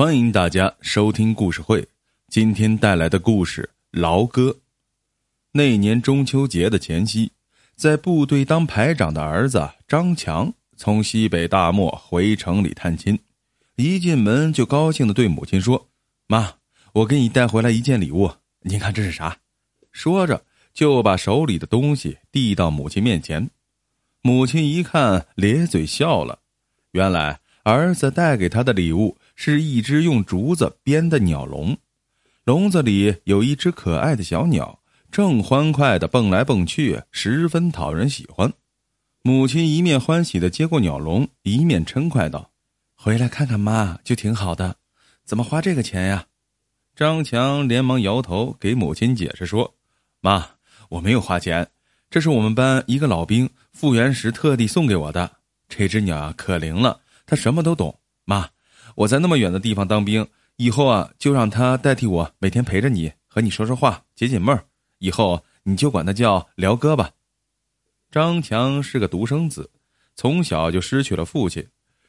欢迎大家收听故事会。今天带来的故事《劳歌》。那年中秋节的前夕，在部队当排长的儿子张强从西北大漠回城里探亲，一进门就高兴的对母亲说：“妈，我给你带回来一件礼物，您看这是啥？”说着就把手里的东西递到母亲面前。母亲一看，咧嘴笑了。原来儿子带给他的礼物是一只用竹子编的鸟笼，笼子里有一只可爱的小鸟，正欢快的蹦来蹦去，十分讨人喜欢。母亲一面欢喜的接过鸟笼，一面嗔快道：“回来看看妈就挺好的，怎么花这个钱呀？”张强连忙摇头，给母亲解释说：“妈，我没有花钱。”这是我们班一个老兵复员时特地送给我的。这只鸟啊，可灵了，他什么都懂。妈，我在那么远的地方当兵，以后啊，就让他代替我，每天陪着你，和你说说话，解解闷儿。以后你就管他叫辽哥吧。张强是个独生子，从小就失去了父亲，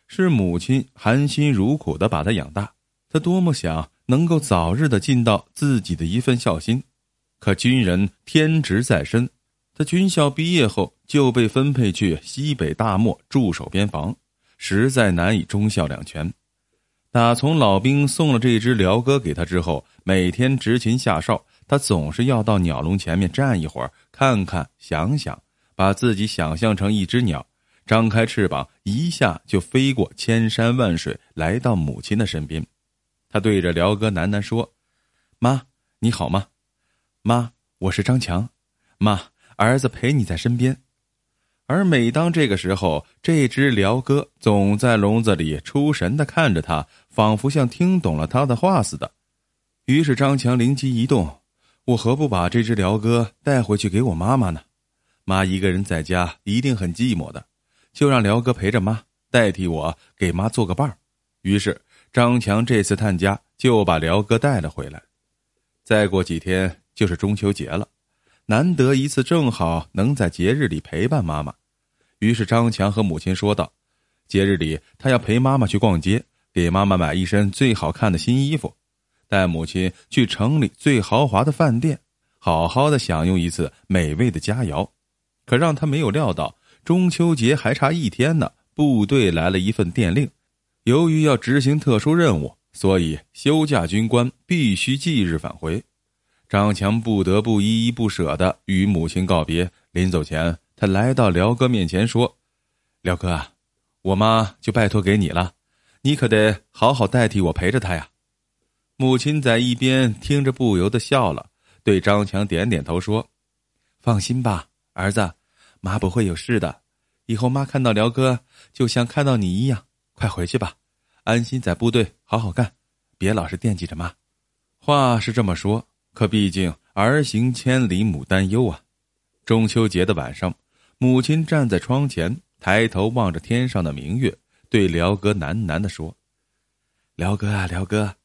是母亲含辛茹苦的把他养大。他多么想能够早日的尽到自己的一份孝心，可军人天职在身。他军校毕业后就被分配去西北大漠驻守边防，实在难以忠孝两全。打从老兵送了这只辽哥给他之后，每天执勤下哨，他总是要到鸟笼前面站一会儿，看看想想，把自己想象成一只鸟，张开翅膀，一下就飞过千山万水，来到母亲的身边。他对着辽哥喃喃说：“妈，你好吗？妈，我是张强，妈。”儿子陪你在身边，而每当这个时候，这只辽哥总在笼子里出神的看着他，仿佛像听懂了他的话似的。于是张强灵机一动：我何不把这只辽哥带回去给我妈妈呢？妈一个人在家一定很寂寞的，就让辽哥陪着妈，代替我给妈做个伴儿。于是张强这次探家就把辽哥带了回来。再过几天就是中秋节了。难得一次，正好能在节日里陪伴妈妈，于是张强和母亲说道：“节日里他要陪妈妈去逛街，给妈妈买一身最好看的新衣服，带母亲去城里最豪华的饭店，好好的享用一次美味的佳肴。”可让他没有料到，中秋节还差一天呢，部队来了一份电令，由于要执行特殊任务，所以休假军官必须即日返回。张强不得不依依不舍的与母亲告别。临走前，他来到辽哥面前说：“辽哥啊，我妈就拜托给你了，你可得好好代替我陪着她呀。”母亲在一边听着，不由得笑了，对张强点点头说：“放心吧，儿子，妈不会有事的。以后妈看到辽哥，就像看到你一样。快回去吧，安心在部队好好干，别老是惦记着妈。”话是这么说。可毕竟儿行千里母担忧啊！中秋节的晚上，母亲站在窗前，抬头望着天上的明月，对辽哥喃喃的说：“辽哥啊，辽哥，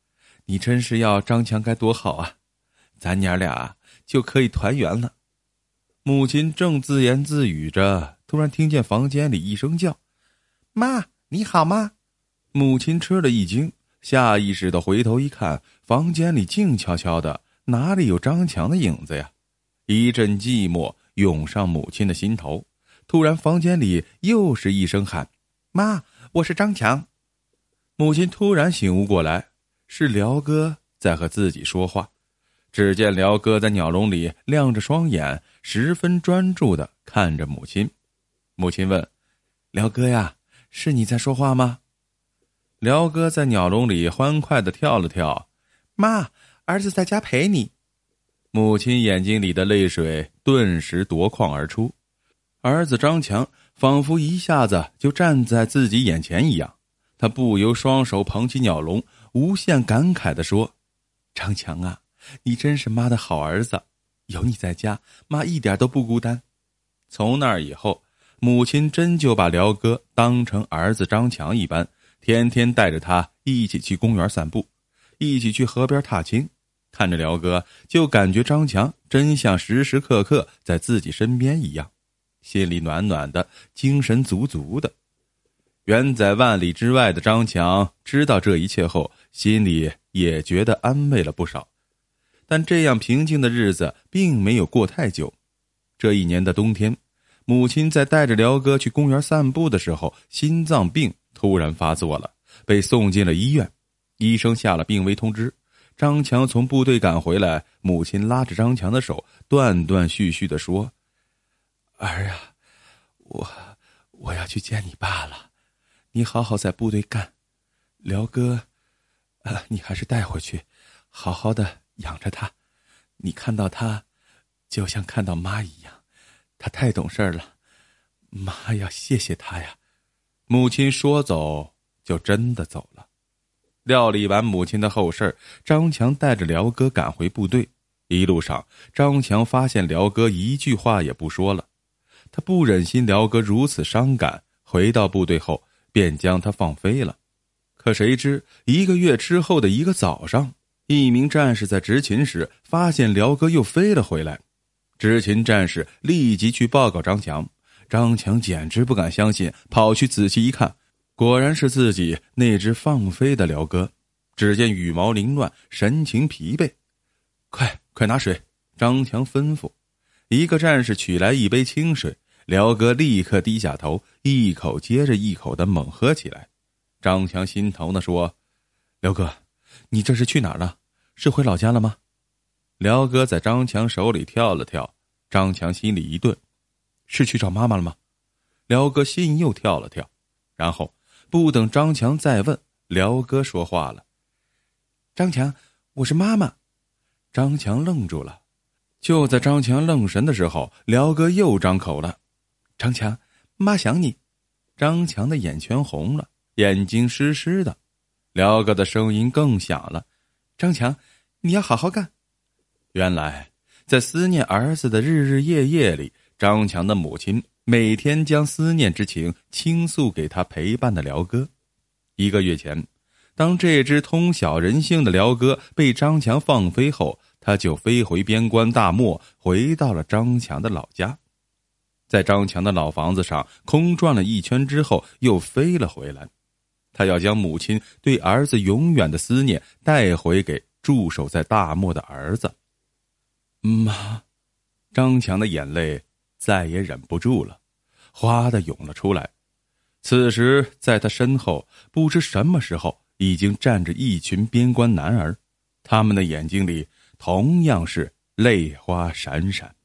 你真是要张强该多好啊！咱娘俩就可以团圆了。”母亲正自言自语着，突然听见房间里一声叫：“妈，你好吗？”母亲吃了一惊，下意识的回头一看，房间里静悄悄的。哪里有张强的影子呀？一阵寂寞涌上母亲的心头。突然，房间里又是一声喊：“妈，我是张强。”母亲突然醒悟过来，是辽哥在和自己说话。只见辽哥在鸟笼里亮着双眼，十分专注的看着母亲。母亲问：“辽哥呀，是你在说话吗？”辽哥在鸟笼里欢快的跳了跳，妈。儿子在家陪你，母亲眼睛里的泪水顿时夺眶而出。儿子张强仿佛一下子就站在自己眼前一样，他不由双手捧起鸟笼，无限感慨的说：“张强啊，你真是妈的好儿子，有你在家，妈一点都不孤单。”从那以后，母亲真就把辽哥当成儿子张强一般，天天带着他一起去公园散步，一起去河边踏青。看着辽哥，就感觉张强真像时时刻刻在自己身边一样，心里暖暖的，精神足足的。远在万里之外的张强知道这一切后，心里也觉得安慰了不少。但这样平静的日子并没有过太久。这一年的冬天，母亲在带着辽哥去公园散步的时候，心脏病突然发作了，被送进了医院。医生下了病危通知。张强从部队赶回来，母亲拉着张强的手，断断续续的说：“儿啊，我我要去见你爸了。”你好好在部队干，辽哥，呃，你还是带回去，好好的养着他。你看到他，就像看到妈一样，他太懂事了，妈要谢谢他呀。母亲说走就真的走了。料理完母亲的后事张强带着辽哥赶回部队。一路上，张强发现辽哥一句话也不说了，他不忍心辽哥如此伤感。回到部队后。便将他放飞了，可谁知一个月之后的一个早上，一名战士在执勤时发现辽哥又飞了回来。执勤战士立即去报告张强，张强简直不敢相信，跑去仔细一看，果然是自己那只放飞的辽哥。只见羽毛凌乱，神情疲惫。快快拿水！张强吩咐。一个战士取来一杯清水。辽哥立刻低下头，一口接着一口的猛喝起来。张强心疼的说：“辽哥，你这是去哪儿了？是回老家了吗？”辽哥在张强手里跳了跳，张强心里一顿：“是去找妈妈了吗？”辽哥心又跳了跳，然后不等张强再问，辽哥说话了：“张强，我是妈妈。”张强愣住了。就在张强愣神的时候，辽哥又张口了。张强，妈想你。张强的眼圈红了，眼睛湿湿的。辽哥的声音更响了：“张强，你要好好干。”原来，在思念儿子的日日夜夜里，张强的母亲每天将思念之情倾诉给他陪伴的辽哥。一个月前，当这只通晓人性的辽哥被张强放飞后，他就飞回边关大漠，回到了张强的老家。在张强的老房子上空转了一圈之后，又飞了回来。他要将母亲对儿子永远的思念带回给驻守在大漠的儿子。妈，张强的眼泪再也忍不住了，哗的涌了出来。此时，在他身后，不知什么时候已经站着一群边关男儿，他们的眼睛里同样是泪花闪闪。